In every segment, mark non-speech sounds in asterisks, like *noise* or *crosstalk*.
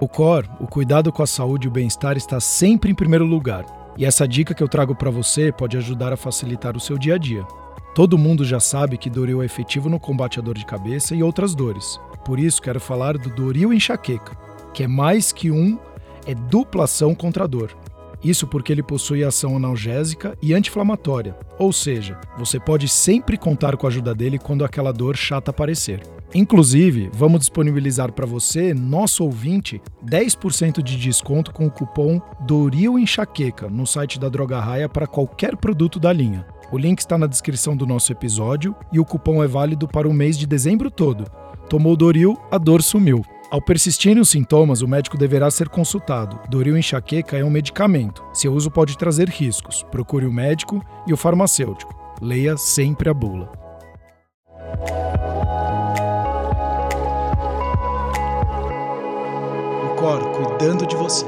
O COR, o cuidado com a saúde e o bem-estar, está sempre em primeiro lugar. E essa dica que eu trago para você pode ajudar a facilitar o seu dia a dia. Todo mundo já sabe que Doril é efetivo no combate à dor de cabeça e outras dores. Por isso quero falar do Doril enxaqueca, que é mais que um, é dupla ação contra a dor. Isso porque ele possui ação analgésica e anti-inflamatória, ou seja, você pode sempre contar com a ajuda dele quando aquela dor chata aparecer. Inclusive, vamos disponibilizar para você, nosso ouvinte, 10% de desconto com o cupom Doril Enxaqueca no site da Droga Raia para qualquer produto da linha. O link está na descrição do nosso episódio e o cupom é válido para o mês de dezembro todo. Tomou Doril, a dor sumiu. Ao persistirem os sintomas, o médico deverá ser consultado. Doril enxaqueca é um medicamento. Seu uso pode trazer riscos. Procure o médico e o farmacêutico. Leia sempre a bula. Cor cuidando de você.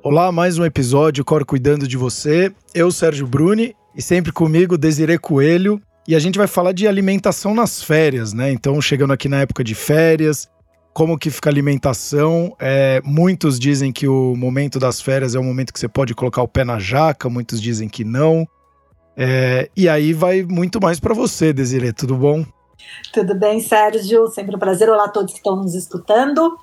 Olá, mais um episódio Cor cuidando de você. Eu, Sérgio Bruni, e sempre comigo Desirê Coelho, e a gente vai falar de alimentação nas férias, né? Então, chegando aqui na época de férias, como que fica a alimentação? É, muitos dizem que o momento das férias é o momento que você pode colocar o pé na jaca, muitos dizem que não. É, e aí vai muito mais para você, Desirê, tudo bom? Tudo bem, Sérgio? Sempre um prazer. Olá a todos que estão nos escutando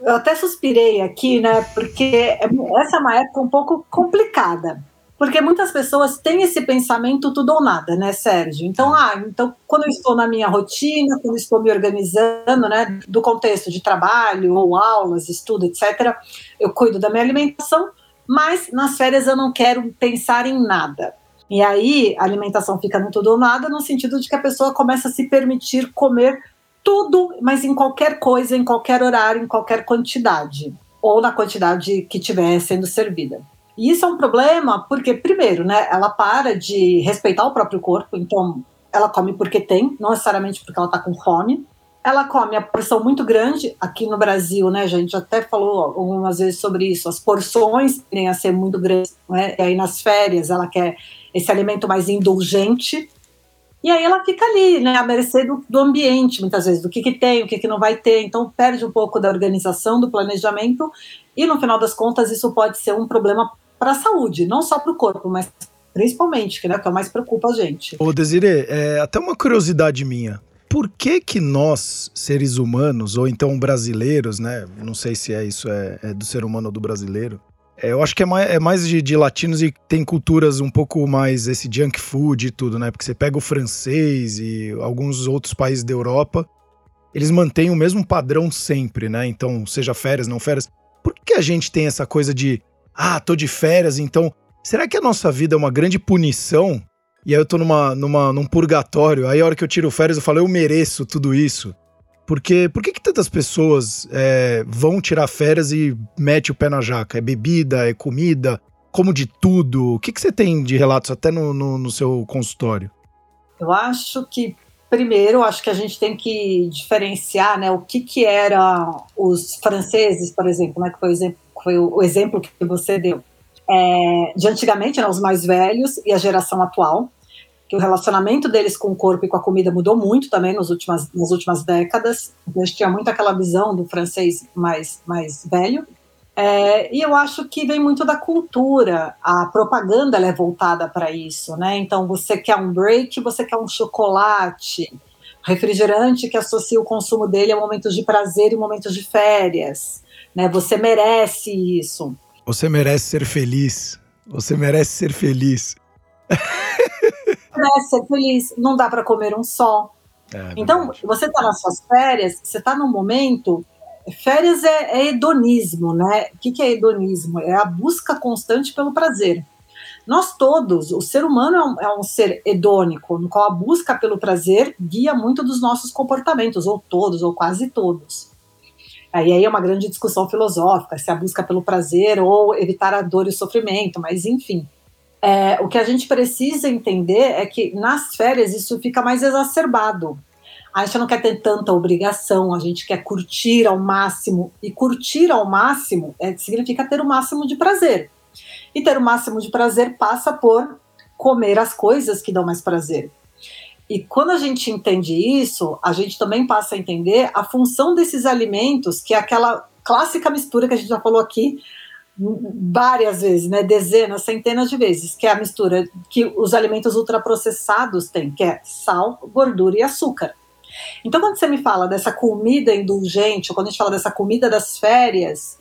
eu até suspirei aqui, né? Porque essa é uma época um pouco complicada. Porque muitas pessoas têm esse pensamento tudo ou nada, né, Sérgio? Então, ah, então quando eu estou na minha rotina, quando eu estou me organizando, né, do contexto de trabalho ou aulas, estudo, etc., eu cuido da minha alimentação, mas nas férias eu não quero pensar em nada. E aí a alimentação fica no tudo ou nada, no sentido de que a pessoa começa a se permitir comer tudo, mas em qualquer coisa, em qualquer horário, em qualquer quantidade, ou na quantidade que estiver sendo servida. E isso é um problema porque, primeiro, né, ela para de respeitar o próprio corpo, então ela come porque tem, não necessariamente porque ela está com fome. Ela come a porção muito grande, aqui no Brasil, né, gente até falou algumas vezes sobre isso, as porções tendem a ser muito grandes, né, e aí nas férias ela quer esse alimento mais indulgente, e aí ela fica ali, né, à mercê do, do ambiente, muitas vezes, do que, que tem, o que, que não vai ter. Então perde um pouco da organização, do planejamento, e no final das contas isso pode ser um problema para a saúde, não só para o corpo, mas principalmente, que, né, que é o mais preocupa a gente. Ô Desirê, é, até uma curiosidade minha. Por que que nós, seres humanos, ou então brasileiros, né, não sei se é isso é, é do ser humano ou do brasileiro, é, eu acho que é mais, é mais de, de, latinos e tem culturas um pouco mais esse junk food e tudo, né? Porque você pega o francês e alguns outros países da Europa, eles mantêm o mesmo padrão sempre, né? Então, seja férias, não férias. Por que a gente tem essa coisa de, ah, tô de férias, então. Será que a nossa vida é uma grande punição? E aí eu tô numa, numa, num purgatório, aí a hora que eu tiro férias eu falo, eu mereço tudo isso. Porque por que, que tantas pessoas é, vão tirar férias e mete o pé na jaca? É bebida, é comida, como de tudo? O que, que você tem de relatos até no, no, no seu consultório? Eu acho que primeiro, acho que a gente tem que diferenciar, né, o que que eram os franceses, por exemplo, né, que foi o exemplo, foi o exemplo que você deu, é, de antigamente, né, os mais velhos e a geração atual que o relacionamento deles com o corpo e com a comida mudou muito também nas últimas, nas últimas décadas. A gente tinha muito aquela visão do francês mais, mais velho. É, e eu acho que vem muito da cultura. A propaganda é voltada para isso, né? Então você quer um break, você quer um chocolate, refrigerante que associa o consumo dele a momentos de prazer e momentos de férias, né? Você merece isso. Você merece ser feliz. Você merece ser feliz. *laughs* né, ser feliz. Não dá para comer um só. É, então, você está nas suas férias, você está num momento. Férias é, é, hedonismo, né? O que, que é hedonismo? É a busca constante pelo prazer. Nós todos, o ser humano é um, é um, ser hedônico, no qual a busca pelo prazer guia muito dos nossos comportamentos, ou todos, ou quase todos. Aí, aí é uma grande discussão filosófica, se a busca pelo prazer ou evitar a dor e o sofrimento, mas enfim. É, o que a gente precisa entender é que nas férias isso fica mais exacerbado. A gente não quer ter tanta obrigação, a gente quer curtir ao máximo. E curtir ao máximo é, significa ter o máximo de prazer. E ter o máximo de prazer passa por comer as coisas que dão mais prazer. E quando a gente entende isso, a gente também passa a entender a função desses alimentos, que é aquela clássica mistura que a gente já falou aqui várias vezes, né, dezenas, centenas de vezes, que é a mistura que os alimentos ultraprocessados têm, que é sal, gordura e açúcar. Então, quando você me fala dessa comida indulgente, ou quando a gente fala dessa comida das férias,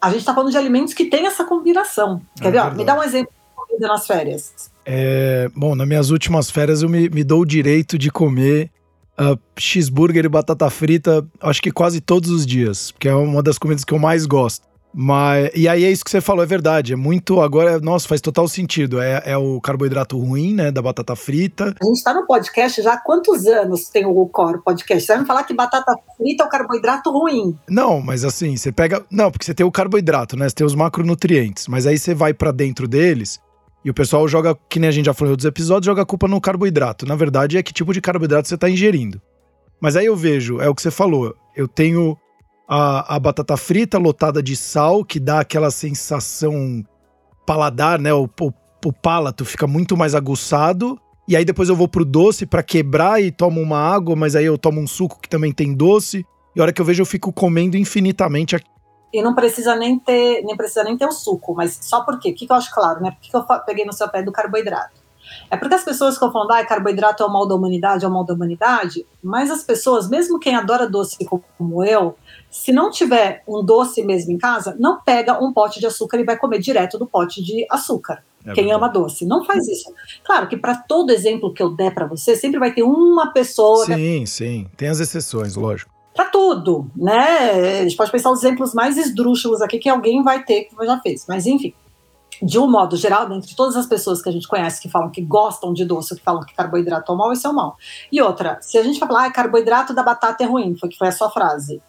a gente está falando de alimentos que têm essa combinação. Quer é ver? me dá um exemplo de comida nas férias. É, bom, nas minhas últimas férias eu me, me dou o direito de comer uh, cheeseburger e batata frita, acho que quase todos os dias, porque é uma das comidas que eu mais gosto. Mas, e aí é isso que você falou, é verdade. É muito. Agora, nossa, faz total sentido. É, é o carboidrato ruim, né? Da batata frita. A gente está no podcast já há quantos anos tem o Core Podcast? Você vai me falar que batata frita é o carboidrato ruim. Não, mas assim, você pega. Não, porque você tem o carboidrato, né? Você tem os macronutrientes. Mas aí você vai para dentro deles. E o pessoal joga, que nem a gente já falou em outros episódios, joga a culpa no carboidrato. Na verdade, é que tipo de carboidrato você está ingerindo. Mas aí eu vejo, é o que você falou. Eu tenho a, a batata frita lotada de sal, que dá aquela sensação paladar, né? O, o, o palato fica muito mais aguçado. E aí depois eu vou pro doce para quebrar e tomo uma água, mas aí eu tomo um suco que também tem doce. E a hora que eu vejo, eu fico comendo infinitamente. E não precisa nem ter, nem precisa nem ter o suco, mas só porque, o que, que eu acho claro, né? Por que, que eu peguei no seu pé do carboidrato? É porque as pessoas ficam falando, ah, carboidrato é o mal da humanidade, é o mal da humanidade, mas as pessoas, mesmo quem adora doce como eu, se não tiver um doce mesmo em casa, não pega um pote de açúcar e vai comer direto do pote de açúcar. É quem ama doce, não faz isso. Claro que para todo exemplo que eu der para você, sempre vai ter uma pessoa. Sim, sim, tem as exceções, lógico. Para tudo, né? A gente pode pensar os exemplos mais esdrúxulos aqui que alguém vai ter que já fez, mas enfim de um modo geral, dentre todas as pessoas que a gente conhece que falam que gostam de doce, que falam que carboidrato é mal, esse é o mal. E outra, se a gente falar, ah, carboidrato da batata é ruim, foi que foi a sua frase.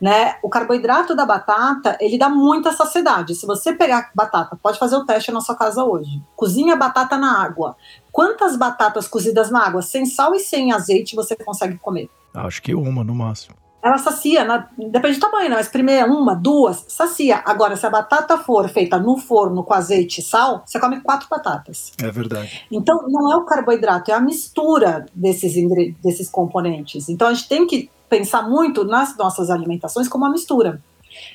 Né? O carboidrato da batata, ele dá muita saciedade. Se você pegar batata, pode fazer o teste na sua casa hoje. Cozinha batata na água. Quantas batatas cozidas na água, sem sal e sem azeite, você consegue comer? Acho que uma no máximo ela sacia, na, depende do tamanho, né? mas primeiro uma, duas, sacia. Agora, se a batata for feita no forno com azeite e sal, você come quatro batatas. É verdade. Então, não é o carboidrato, é a mistura desses, desses componentes. Então, a gente tem que pensar muito nas nossas alimentações como uma mistura.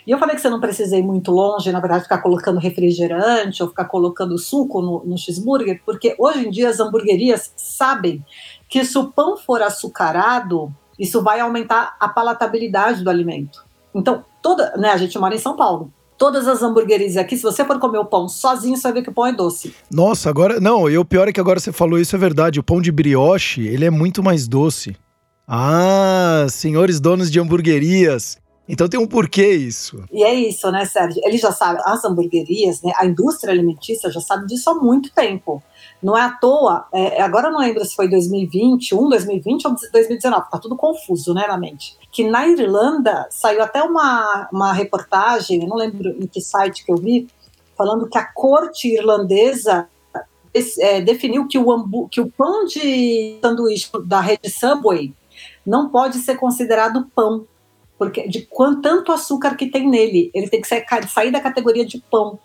E eu falei que você não precisa ir muito longe, na verdade, ficar colocando refrigerante ou ficar colocando suco no, no cheeseburger, porque hoje em dia as hamburguerias sabem que se o pão for açucarado, isso vai aumentar a palatabilidade do alimento. Então, toda, né, a gente mora em São Paulo. Todas as hamburguerias aqui, se você for comer o pão sozinho, você vai ver que o pão é doce. Nossa, agora. Não, e o pior é que agora você falou isso, é verdade. O pão de brioche, ele é muito mais doce. Ah, senhores donos de hamburguerias. Então tem um porquê isso. E é isso, né, Sérgio? Ele já sabe, as hamburguerias, né, a indústria alimentícia já sabe disso há muito tempo. Não é à toa, é, agora eu não lembro se foi 2021, 2020 ou 2019, tá tudo confuso, né, na mente. Que na Irlanda saiu até uma, uma reportagem, eu não lembro em que site que eu vi, falando que a corte irlandesa é, definiu que o, que o pão de sanduíche da rede Subway não pode ser considerado pão porque de quanto tanto açúcar que tem nele, ele tem que sair, sair da categoria de pão.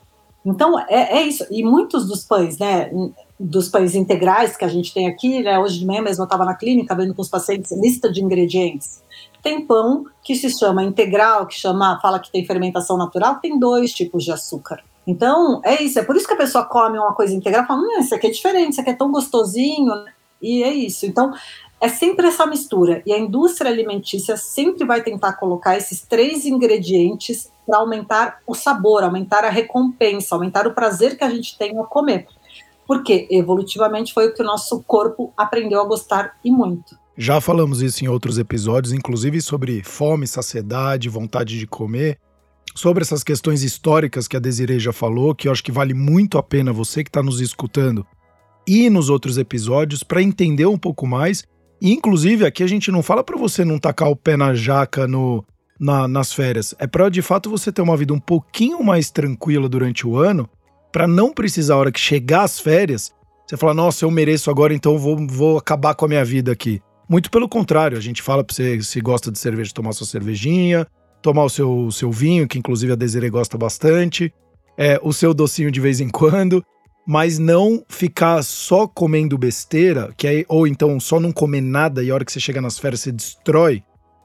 Então é, é, isso. E muitos dos pães, né, dos pães integrais que a gente tem aqui, né, hoje de manhã mesmo eu estava na clínica vendo com os pacientes lista de ingredientes. Tem pão que se chama integral, que chama, fala que tem fermentação natural, tem dois tipos de açúcar. Então, é isso, é por isso que a pessoa come uma coisa integral e fala, hum, isso aqui é diferente, isso aqui é tão gostosinho, e é isso. Então, é sempre essa mistura. E a indústria alimentícia sempre vai tentar colocar esses três ingredientes para aumentar o sabor, aumentar a recompensa, aumentar o prazer que a gente tem ao comer. Porque evolutivamente foi o que o nosso corpo aprendeu a gostar e muito. Já falamos isso em outros episódios, inclusive sobre fome, saciedade, vontade de comer, sobre essas questões históricas que a Desiree já falou, que eu acho que vale muito a pena você que está nos escutando e nos outros episódios para entender um pouco mais inclusive, aqui a gente não fala para você não tacar o pé na jaca no, na, nas férias. É para de fato você ter uma vida um pouquinho mais tranquila durante o ano, para não precisar, a hora que chegar as férias, você falar, nossa, eu mereço agora, então vou, vou acabar com a minha vida aqui. Muito pelo contrário, a gente fala pra você, se gosta de cerveja, tomar sua cervejinha, tomar o seu, seu vinho, que inclusive a Desiree gosta bastante, é, o seu docinho de vez em quando. Mas não ficar só comendo besteira, que é, ou então só não comer nada e a hora que você chega nas férias você destrói,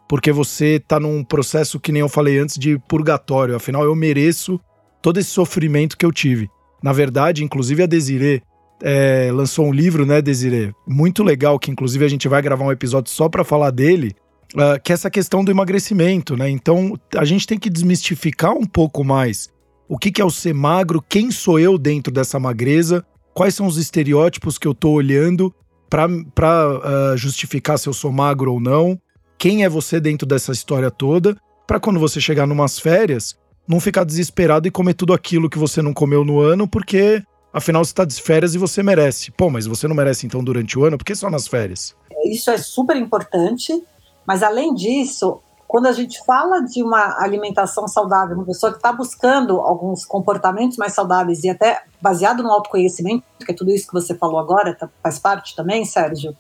porque você tá num processo que nem eu falei antes de purgatório. Afinal, eu mereço todo esse sofrimento que eu tive. Na verdade, inclusive a Desiree é, lançou um livro, né, Desiree? Muito legal, que inclusive a gente vai gravar um episódio só para falar dele, uh, que é essa questão do emagrecimento, né? Então a gente tem que desmistificar um pouco mais o que, é o ser magro, quem sou eu dentro dessa magreza, quais são os estereótipos que eu tô olhando para uh, ah, justificar se eu sou magro ou não, quem é você dentro dessa história toda, para quando você chegar numas férias, não ficar desesperado e comer tudo aquilo que você não comeu no ano, porque afinal você está de férias e você merece. Pô, mas você não merece então durante o ano, por que só nas férias? Isso é super importante, mas além disso, quando a gente fala de uma alimentação saudável, uma pessoa que está buscando alguns comportamentos mais saudáveis e até baseado no autoconhecimento, que é tudo isso que você falou agora, tá, faz parte também, Sérgio,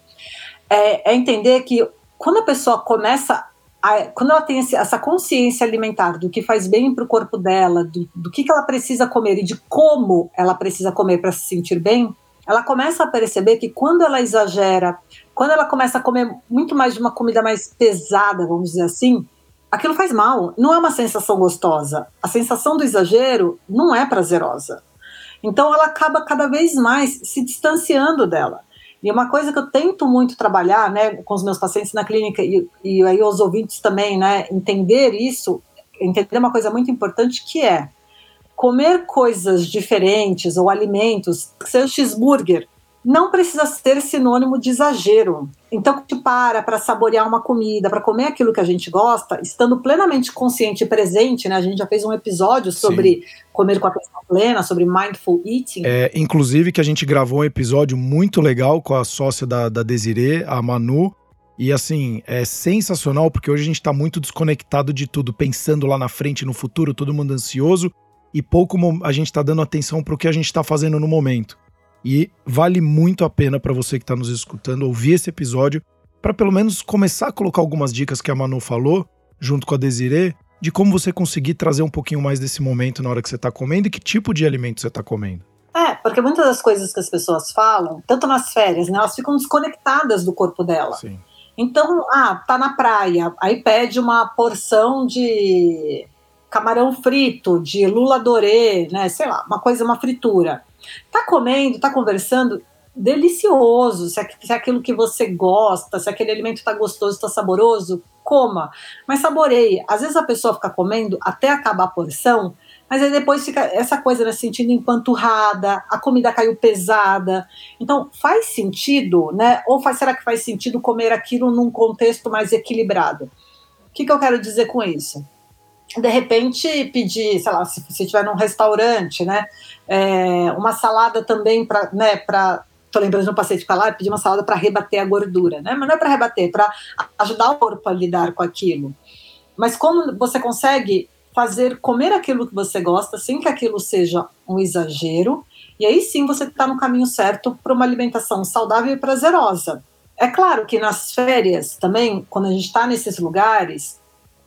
é, é entender que quando a pessoa começa a, quando ela tem esse, essa consciência alimentar do que faz bem para o corpo dela, do, do que, que ela precisa comer e de como ela precisa comer para se sentir bem, ela começa a perceber que quando ela exagera quando ela começa a comer muito mais de uma comida mais pesada, vamos dizer assim, aquilo faz mal. Não é uma sensação gostosa. A sensação do exagero não é prazerosa. Então ela acaba cada vez mais se distanciando dela. E uma coisa que eu tento muito trabalhar, né, com os meus pacientes na clínica e, e aí os ouvintes também, né, entender isso, entender uma coisa muito importante que é comer coisas diferentes ou alimentos, que seja cheeseburger, não precisa ser sinônimo de exagero. Então, que para para saborear uma comida, para comer aquilo que a gente gosta, estando plenamente consciente e presente, né? A gente já fez um episódio sobre Sim. comer com atenção plena, sobre mindful eating. É, inclusive que a gente gravou um episódio muito legal com a sócia da, da a Manu, e assim, é sensacional porque hoje a gente está muito desconectado de tudo, pensando lá na frente, no futuro, todo mundo ansioso, e pouco a gente está dando atenção para o que a gente está fazendo no momento. E vale muito a pena para você que está nos escutando ouvir esse episódio para pelo menos começar a colocar algumas dicas que a Manu falou, junto com a Desiree, de como você conseguir trazer um pouquinho mais desse momento na hora que você está comendo e que tipo de alimento você está comendo. É, porque muitas das coisas que as pessoas falam, tanto nas férias, né, elas ficam desconectadas do corpo dela. Sim. Então, ah, tá na praia, aí pede uma porção de camarão frito, de lula dorê, né, sei lá, uma coisa, uma fritura. Tá comendo, tá conversando, delicioso. Se, é aquilo que você gosta, se aquele alimento está gostoso, está saboroso, coma. Mas saboreie. Às vezes a pessoa fica comendo até acabar a porção, mas aí depois fica essa coisa, né, sentindo empanturrada, a comida caiu pesada. Então, faz sentido, né? Ou faz, será que faz sentido comer aquilo num contexto mais equilibrado? O que, que eu quero dizer com isso? De repente pedir, sei lá, se você estiver num restaurante, né, é, uma salada também para, né, para tô lembrando de um paciente para lá, pedir uma salada para rebater a gordura, né, mas não é para rebater, é para ajudar o corpo a lidar com aquilo. Mas como você consegue fazer comer aquilo que você gosta sem que aquilo seja um exagero, e aí sim você está no caminho certo para uma alimentação saudável e prazerosa. É claro que nas férias também, quando a gente está nesses lugares,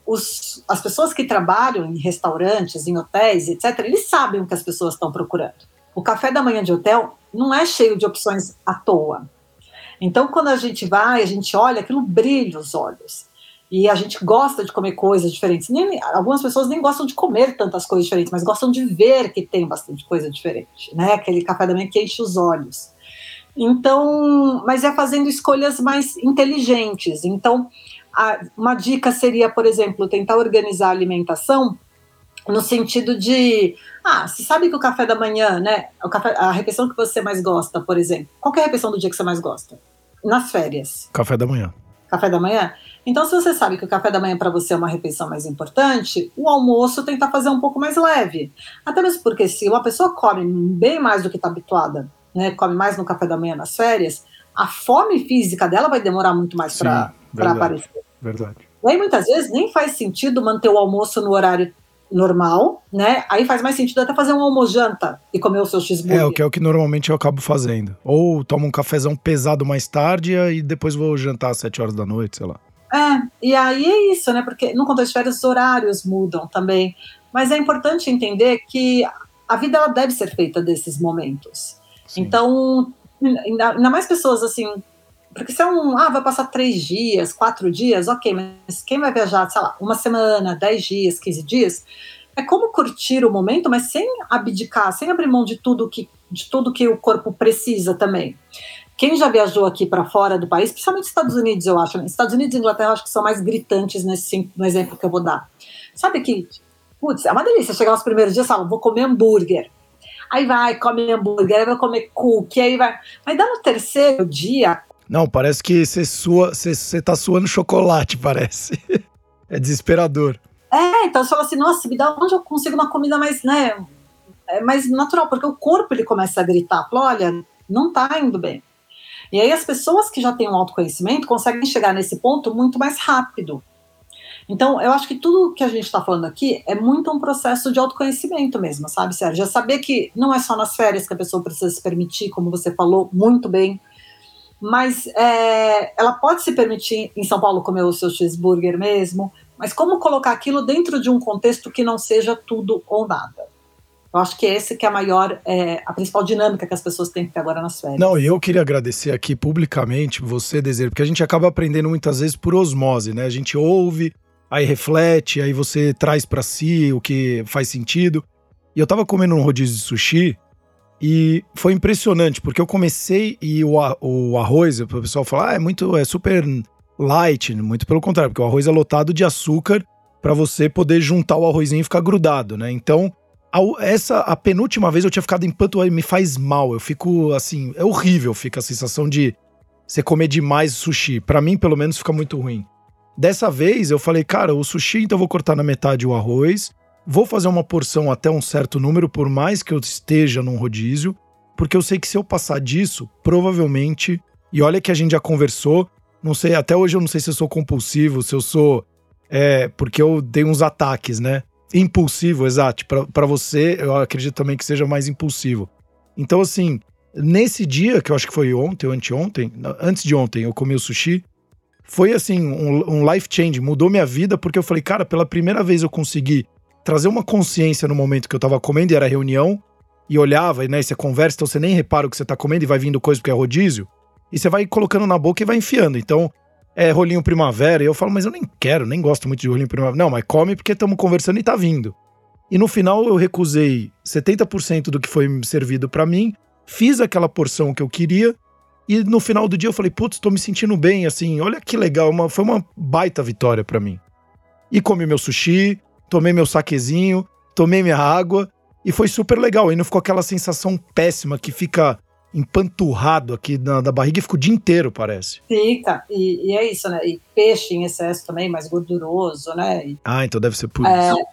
os, as pessoas que trabalham em restaurantes, em hotéis, etc., eles sabem o que as pessoas estão procurando. O café da manhã de hotel não é cheio de opções à toa. Então, quando a gente vai, a gente olha, aquilo brilha os olhos. E a gente gosta de comer coisas diferentes. Nem, algumas pessoas nem gostam de comer tantas coisas diferentes, mas gostam de ver que tem bastante coisa diferente, né? Aquele café da manhã que enche os olhos. Então, mas é fazendo escolhas mais inteligentes. Então, uma dica seria, por exemplo, tentar organizar a alimentação no sentido de, ah, você sabe que o café da manhã, né, o café, a refeição que você mais gosta, por exemplo, qual é a refeição do dia que você mais gosta? Nas férias. Café da manhã. Café da manhã? Então, se você sabe que o café da manhã para você é uma refeição mais importante, o almoço tentar fazer um pouco mais leve. Até mesmo porque se uma pessoa come bem mais do que está habituada, né, come mais no café da manhã nas férias, a fome física dela vai demorar muito mais para aparecer. Verdade. E aí, muitas vezes, nem faz sentido manter o almoço no horário normal, né? Aí faz mais sentido até fazer um almojanta e comer o seu cheeseburger. É, o que é o que normalmente eu acabo fazendo. Ou tomo um cafezão pesado mais tarde e depois vou jantar às sete horas da noite, sei lá. É, e aí é isso, né? Porque no contexto de férias os horários mudam também. Mas é importante entender que a vida ela deve ser feita desses momentos. Sim. Então, ainda mais pessoas assim, porque se é um, ah, vai passar três dias, quatro dias, ok, mas quem vai viajar, sei lá, uma semana, dez dias, quinze dias, é como curtir o momento, mas sem abdicar, sem abrir mão de tudo que, de tudo que o corpo precisa também. Quem já viajou aqui para fora do país, principalmente Estados Unidos, eu acho, né? Estados Unidos e Inglaterra, acho que são mais gritantes nesse no exemplo que eu vou dar. Sabe que, putz, é uma delícia chegar nos primeiros dias e falar, vou comer hambúrguer. Aí vai, come hambúrguer, aí vai comer cookie, aí vai. Mas dá no terceiro dia, não, parece que você sua, você, tá suando chocolate, *laughs* parece. é desesperador. É, então você fala assim, nossa, me dá onde eu consigo uma comida mais, né, é mais natural, porque o corpo ele começa a gritar, fala, olha, não tá indo bem. E aí as pessoas que já têm um autoconhecimento conseguem chegar nesse ponto muito mais rápido. Então, eu acho que tudo que a gente está falando aqui é muito um processo de autoconhecimento mesmo, sabe, Sérgio? Já saber que não é só nas férias que a pessoa precisa se permitir, como você falou muito bem, mas é, ela pode se permitir em São Paulo comer o seu cheeseburger mesmo, mas como colocar aquilo dentro de um contexto que não seja tudo ou nada? Eu acho que esse que é a maior, é, a principal dinâmica que as pessoas têm que ter agora nas férias. Não, eu queria agradecer aqui publicamente você, Desejo, porque a gente acaba aprendendo muitas vezes por osmose, né? A gente ouve, aí reflete, aí você traz para si o que faz sentido. E eu tava comendo um rodízio de sushi e foi impressionante, porque eu comecei e o, o arroz, o pessoal fala, ah, é muito, é super light, muito pelo contrário, porque o arroz é lotado de açúcar para você poder juntar o arrozinho e ficar grudado, né? Então, a, essa, a penúltima vez eu tinha ficado em panto, me faz mal, eu fico assim, é horrível, fica a sensação de você comer demais sushi. Para mim, pelo menos, fica muito ruim. Dessa vez eu falei, cara, o sushi, então eu vou cortar na metade o arroz, Vou fazer uma porção até um certo número, por mais que eu esteja num rodízio, porque eu sei que se eu passar disso, provavelmente. E olha que a gente já conversou, não sei, até hoje eu não sei se eu sou compulsivo, se eu sou. É, porque eu dei uns ataques, né? Impulsivo, exato. Para você, eu acredito também que seja mais impulsivo. Então, assim, nesse dia, que eu acho que foi ontem ou anteontem, antes de ontem, eu comi o sushi. Foi assim, um, um life change, mudou minha vida, porque eu falei, cara, pela primeira vez eu consegui trazer uma consciência no momento que eu tava comendo e era reunião, e olhava, e, né, você conversa, então você nem repara o que você tá comendo e vai vindo coisa porque é rodízio, e você vai colocando na boca e vai enfiando. Então, é rolinho primavera, e eu falo, mas eu nem quero, nem gosto muito de rolinho primavera. Não, mas come porque estamos conversando e tá vindo. E no final eu recusei 70% do que foi servido para mim, fiz aquela porção que eu queria, e no final do dia eu falei, putz, tô me sentindo bem, assim, olha que legal, uma, foi uma baita vitória para mim. E comi meu sushi, tomei meu saquezinho, tomei minha água e foi super legal. E não ficou aquela sensação péssima que fica empanturrado aqui na, na barriga e fica o dia inteiro, parece. Fica, e, e, é isso, né? E peixe em excesso também, mais gorduroso, né? E, ah, então deve ser por é, isso.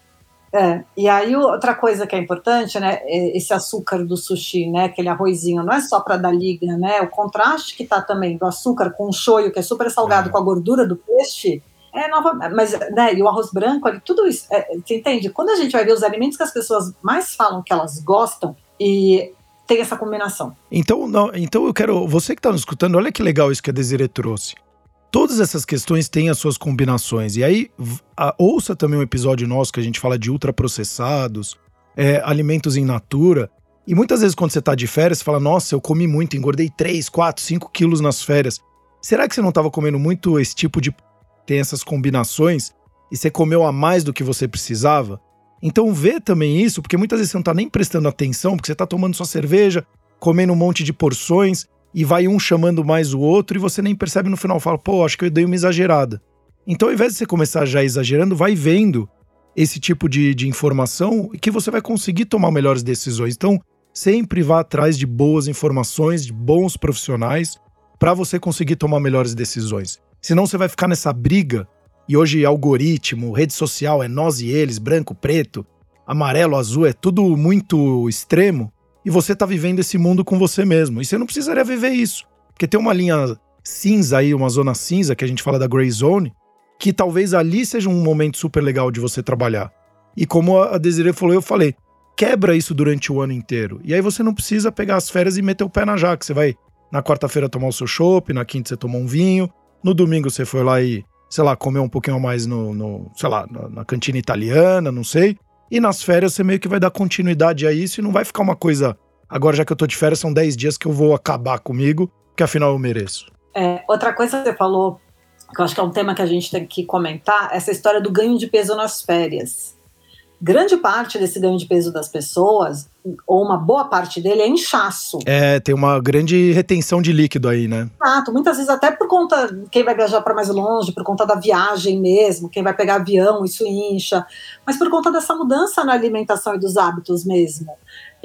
É, e aí outra coisa que é importante, né, é esse açúcar do sushi, né, aquele arrozinho, não é só para dar liga, né, o contraste que tá também do açúcar com o shoyu, que é super salgado, é. com a gordura do peixe, é nova, mas né, e o arroz branco, tudo isso, é, você entende? Quando a gente vai ver os alimentos que as pessoas mais falam que elas gostam e tem essa combinação. Então, não, então eu quero, você que está nos escutando, olha que legal isso que a Desiree trouxe. Todas essas questões têm as suas combinações. E aí, a, ouça também um episódio nosso que a gente fala de ultraprocessados, é, alimentos em natura. E muitas vezes, quando você está de férias, você fala: Nossa, eu comi muito, engordei 3, 4, 5 quilos nas férias. Será que você não estava comendo muito esse tipo de tem essas combinações e você comeu a mais do que você precisava. Então vê também isso, porque muitas vezes você não está nem prestando atenção, porque você está tomando sua cerveja, comendo um monte de porções e vai um chamando mais o outro e você nem percebe no final, fala, pô, acho que eu dei uma exagerada. Então ao invés de você começar já exagerando, vai vendo esse tipo de, de informação e que você vai conseguir tomar melhores decisões. Então sempre vá atrás de boas informações, de bons profissionais, para você conseguir tomar melhores decisões. Senão você vai ficar nessa briga. E hoje algoritmo, rede social é nós e eles, branco, preto, amarelo, azul, é tudo muito extremo. E você tá vivendo esse mundo com você mesmo. E você não precisaria viver isso. Porque tem uma linha cinza aí, uma zona cinza, que a gente fala da gray zone, que talvez ali seja um momento super legal de você trabalhar. E como a Desiree falou, eu falei, quebra isso durante o ano inteiro. E aí você não precisa pegar as férias e meter o pé na jaca. Você vai na quarta-feira tomar o seu chopp, na quinta você tomar um vinho, no domingo você foi lá e, sei lá, comeu um pouquinho mais no, no sei lá, na, na cantina italiana, não sei. E nas férias você meio que vai dar continuidade a isso e não vai ficar uma coisa agora já que eu tô de férias, são 10 dias que eu vou acabar comigo, que afinal eu mereço. É, outra coisa que você falou, que eu acho que é um tema que a gente tem que comentar, essa história do ganho de peso nas férias grande parte desse ganho de peso das pessoas, ou uma boa parte dele, é inchaço. É, tem uma grande retenção de líquido aí, né? Exato, muitas vezes até por conta, quem vai viajar para mais longe, por conta da viagem mesmo, quem vai pegar avião, isso incha, mas por conta dessa mudança na alimentação e dos hábitos mesmo.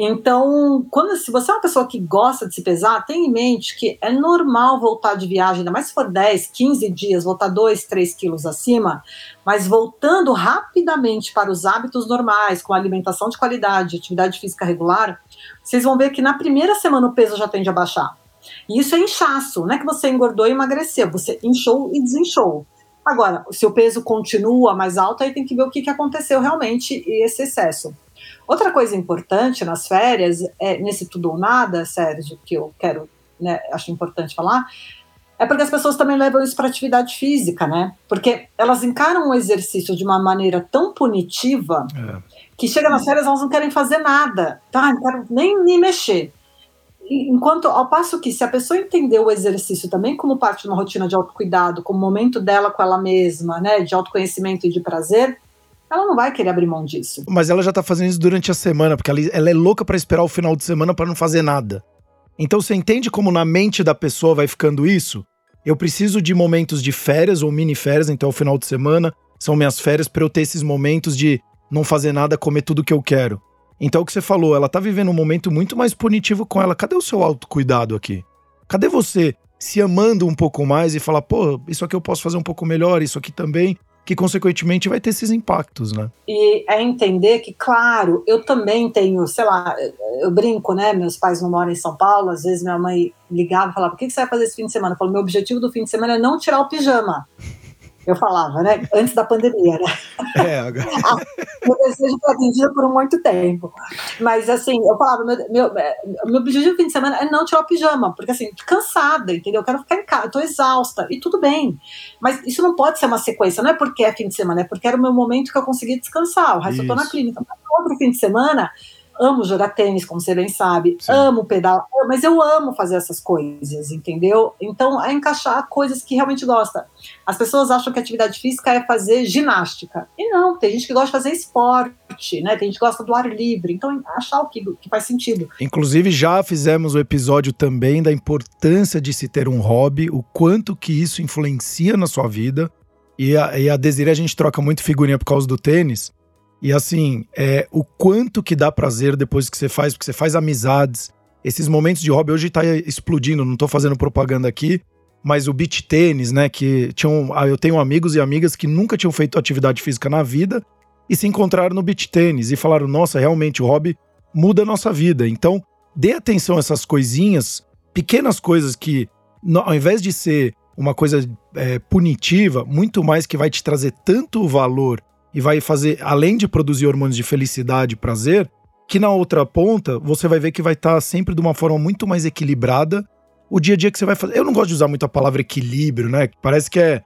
Então, quando se você é uma pessoa que gosta de se pesar, tenha em mente que é normal voltar de viagem, ainda mais se for 10, 15 dias, voltar 2, 3 quilos acima, mas voltando rapidamente para os hábitos normais, com alimentação de qualidade, atividade física regular, vocês vão ver que na primeira semana o peso já tende a baixar. E isso é inchaço, não é que você engordou e emagreceu, você inchou e desinchou. Agora, se o peso continua mais alto, aí tem que ver o que, que aconteceu realmente e esse excesso. Outra coisa importante nas férias, é, nesse tudo ou nada, Sérgio, que eu quero, né, acho importante falar, é porque as pessoas também levam isso para atividade física, né? Porque elas encaram o exercício de uma maneira tão punitiva é. Que chega nas férias elas não querem fazer nada, tá? Não quero nem, nem mexer. Enquanto, ao passo que, se a pessoa entender o exercício também como parte de uma rotina de autocuidado, como momento dela com ela mesma, né, de autoconhecimento e de prazer, ela não vai querer abrir mão disso. Mas ela já tá fazendo isso durante a semana, porque ela, ela é louca para esperar o final de semana para não fazer nada. Então você entende como na mente da pessoa vai ficando isso? Eu preciso de momentos de férias ou mini férias, então o final de semana são minhas férias para eu ter esses momentos de não fazer nada, comer tudo que eu quero. Então o que você falou, ela tá vivendo um momento muito mais punitivo com ela. Cadê o seu autocuidado aqui? Cadê você se amando um pouco mais e falar, pô, isso aqui eu posso fazer um pouco melhor, isso aqui também? que consequentemente vai ter esses impactos, né? E é entender que, claro, eu também tenho, sei lá, eu brinco, né? Meus pais não moram em São Paulo, às vezes minha mãe ligava e falava: o que você vai fazer esse fim de semana? Eu falo: meu objetivo do fim de semana é não tirar o pijama eu falava, né? Antes da pandemia, né? É, agora. *laughs* meu desejo foi atendido por muito tempo. Mas, assim, eu falava, meu, meu, meu objetivo fim de semana é não tirar o pijama, porque, assim, cansada, entendeu? Eu quero ficar em casa, eu tô exausta, e tudo bem. Mas isso não pode ser uma sequência, não é porque é fim de semana, é porque era o meu momento que eu consegui descansar. O resto isso. eu tô na clínica. Mas outro fim de semana, amo jogar tênis, como você bem sabe, Sim. amo pedalar, mas eu amo fazer essas coisas, entendeu? Então, é encaixar coisas que realmente gosta. As pessoas acham que atividade física é fazer ginástica. E não, tem gente que gosta de fazer esporte, né? Tem gente que gosta do ar livre. Então, achar o que, que faz sentido. Inclusive, já fizemos o episódio também da importância de se ter um hobby, o quanto que isso influencia na sua vida. E a, e a Desiree, a gente troca muito figurinha por causa do tênis. E assim, é, o quanto que dá prazer depois que você faz, porque você faz amizades. Esses momentos de hobby hoje tá explodindo, não tô fazendo propaganda aqui, mas o beach tênis, né, que tinham, ah, eu tenho amigos e amigas que nunca tinham feito atividade física na vida e se encontraram no beach tênis e falaram: "Nossa, realmente o hobby muda a nossa vida". Então, dê atenção a essas coisinhas, pequenas coisas que ao invés de ser uma coisa é, punitiva, muito mais que vai te trazer tanto valor e vai fazer, além de produzir hormônios de felicidade e prazer, que na outra ponta você vai ver que vai estar tá sempre de uma forma muito mais equilibrada o dia a dia que você vai fazer. Eu não gosto de usar muito a palavra equilíbrio, né? Parece que é.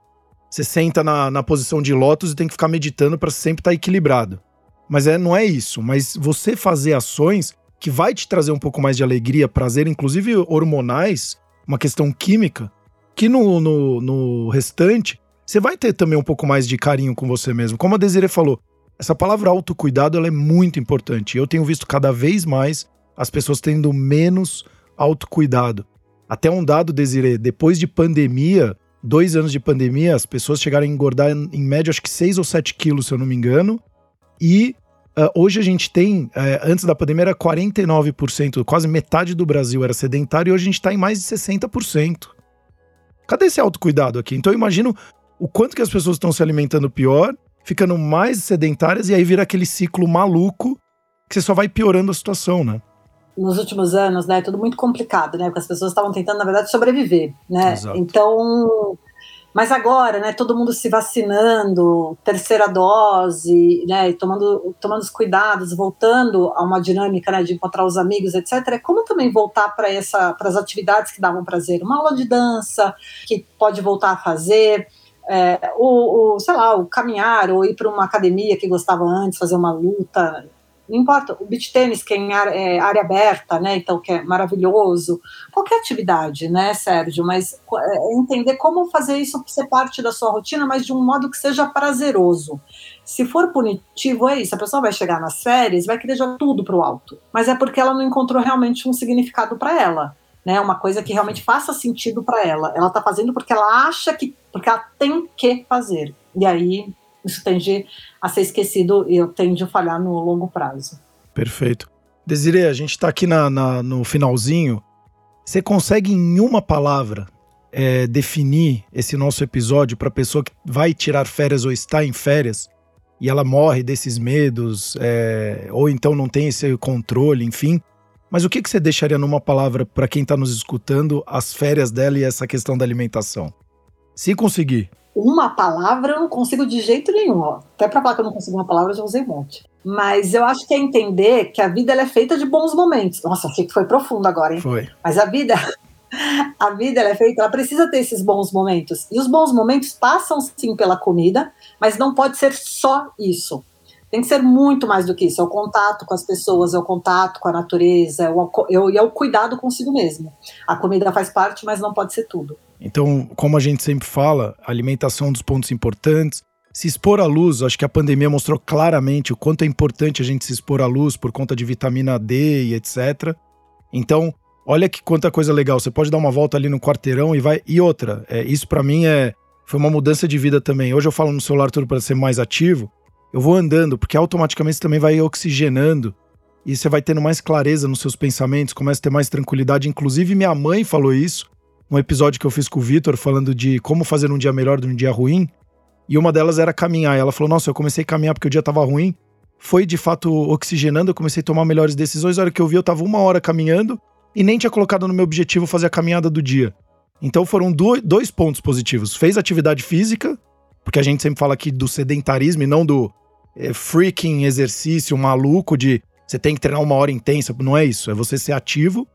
Você senta na, na posição de lótus e tem que ficar meditando para sempre estar tá equilibrado. Mas é, não é isso. Mas você fazer ações que vai te trazer um pouco mais de alegria, prazer, inclusive hormonais, uma questão química, que no, no, no restante você vai ter também um pouco mais de carinho com você mesmo. Como a Desiree falou, essa palavra autocuidado ela é muito importante. Eu tenho visto cada vez mais as pessoas tendo menos autocuidado. Até um dado, Desiree, depois de pandemia, dois anos de pandemia, as pessoas chegaram a engordar em média acho que 6 ou 7 quilos, se eu não me engano. E uh, hoje a gente tem, uh, antes da pandemia era 49%, quase metade do Brasil era sedentário, e hoje a gente está em mais de 60%. Cadê esse autocuidado aqui? Então eu imagino o quanto que as pessoas estão se alimentando pior, ficando mais sedentárias, e aí vira aquele ciclo maluco que você só vai piorando a situação, né? Nos últimos anos, né, é tudo muito complicado, né? Porque as pessoas estavam tentando, na verdade, sobreviver, né? Exato. Então, mas agora, né, todo mundo se vacinando, terceira dose, né, tomando, tomando os cuidados, voltando a uma dinâmica né, de encontrar os amigos, etc. É como também voltar para essa para as atividades que davam prazer, uma aula de dança que pode voltar a fazer, é, sei lá, o caminhar ou ir para uma academia que gostava antes, fazer uma luta, não importa, o beach tênis, que é é, área, aberta, né, então que é maravilhoso, qualquer atividade, né, Sérgio, mas é, entender como fazer isso ser parte da sua rotina, mas de um modo que seja prazeroso. Se for punitivo, é isso, a pessoa vai chegar nas férias, vai querer jogar tudo para o alto, mas é porque ela não encontrou realmente um significado para ela, né, uma coisa que realmente faça sentido para ela. Ela está fazendo porque ela acha que, porque ela tem que fazer. E aí isso tende a ser esquecido e eu tende a falhar no longo prazo. Perfeito. Desiree, a gente está aqui na, na, no finalzinho. Você consegue, em uma palavra, é, definir esse nosso episódio para a pessoa que vai tirar férias ou está em férias e ela morre desses medos, é, ou então não tem esse controle, enfim. Mas o que, que você deixaria numa palavra para quem está nos escutando as férias dela e essa questão da alimentação? Se conseguir uma palavra eu não consigo de jeito nenhum. Ó. Até para falar que eu não consigo uma palavra, eu já usei um monte. Mas eu acho que é entender que a vida é feita de bons momentos. Nossa, achei que foi profundo agora, hein? Foi. Mas a vida, *laughs* a vida é feita, ela precisa ter esses bons momentos. E os bons momentos passam sim pela comida, mas não pode ser só isso. Tem que ser muito mais do que isso. É o contato com as pessoas, é o contato com a natureza, é o, é o cuidado consigo mesmo. A comida faz parte, mas não pode ser tudo. Então, como a gente sempre fala, alimentação é um dos pontos importantes. Se expor à luz, acho que a pandemia mostrou claramente o quanto é importante a gente se expor à luz por conta de vitamina D e etc. Então, olha que quanta coisa legal. Você pode dar uma volta ali no quarteirão e vai. E outra, é, isso para mim é foi uma mudança de vida também. Hoje eu falo no celular tudo para ser mais ativo. Eu vou andando, porque automaticamente você também vai oxigenando e você vai tendo mais clareza nos seus pensamentos, começa a ter mais tranquilidade. Inclusive, minha mãe falou isso um episódio que eu fiz com o Vitor falando de como fazer um dia melhor de um dia ruim. E uma delas era caminhar. E ela falou: Nossa, eu comecei a caminhar porque o dia tava ruim. Foi de fato oxigenando, eu comecei a tomar melhores decisões. A hora que eu vi, eu tava uma hora caminhando e nem tinha colocado no meu objetivo fazer a caminhada do dia. Então foram dois pontos positivos. Fez atividade física, porque a gente sempre fala aqui do sedentarismo e não do é, freaking exercício maluco de você tem que treinar uma hora intensa. Não é isso, é você ser ativo.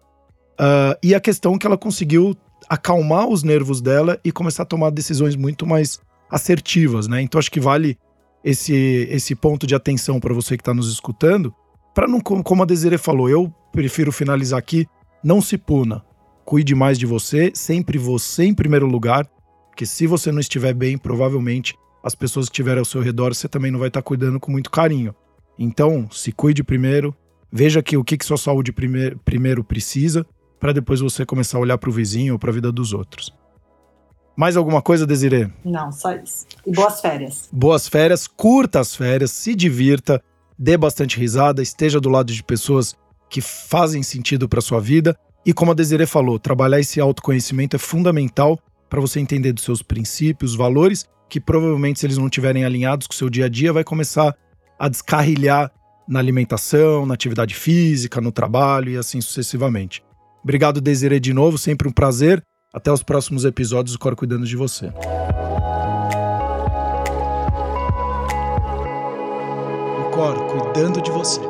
Uh, e a questão que ela conseguiu acalmar os nervos dela e começar a tomar decisões muito mais assertivas, né? Então acho que vale esse, esse ponto de atenção para você que está nos escutando, para não, como a Desiree falou, eu prefiro finalizar aqui, não se puna, cuide mais de você, sempre você em primeiro lugar, porque se você não estiver bem, provavelmente as pessoas que estiverem ao seu redor você também não vai estar tá cuidando com muito carinho. Então, se cuide primeiro, veja que o que, que sua saúde primeiro, primeiro precisa para depois você começar a olhar para o vizinho ou para a vida dos outros. Mais alguma coisa, Desirê? Não, só isso. E boas férias. Boas férias, curta as férias, se divirta, dê bastante risada, esteja do lado de pessoas que fazem sentido para sua vida. E como a Desirê falou, trabalhar esse autoconhecimento é fundamental para você entender dos seus princípios, valores, que provavelmente, se eles não estiverem alinhados com o seu dia a dia, vai começar a descarrilhar na alimentação, na atividade física, no trabalho e assim sucessivamente. Obrigado, Desiree, de novo, sempre um prazer. Até os próximos episódios do Cor Cuidando de Você. O Cor Cuidando de Você.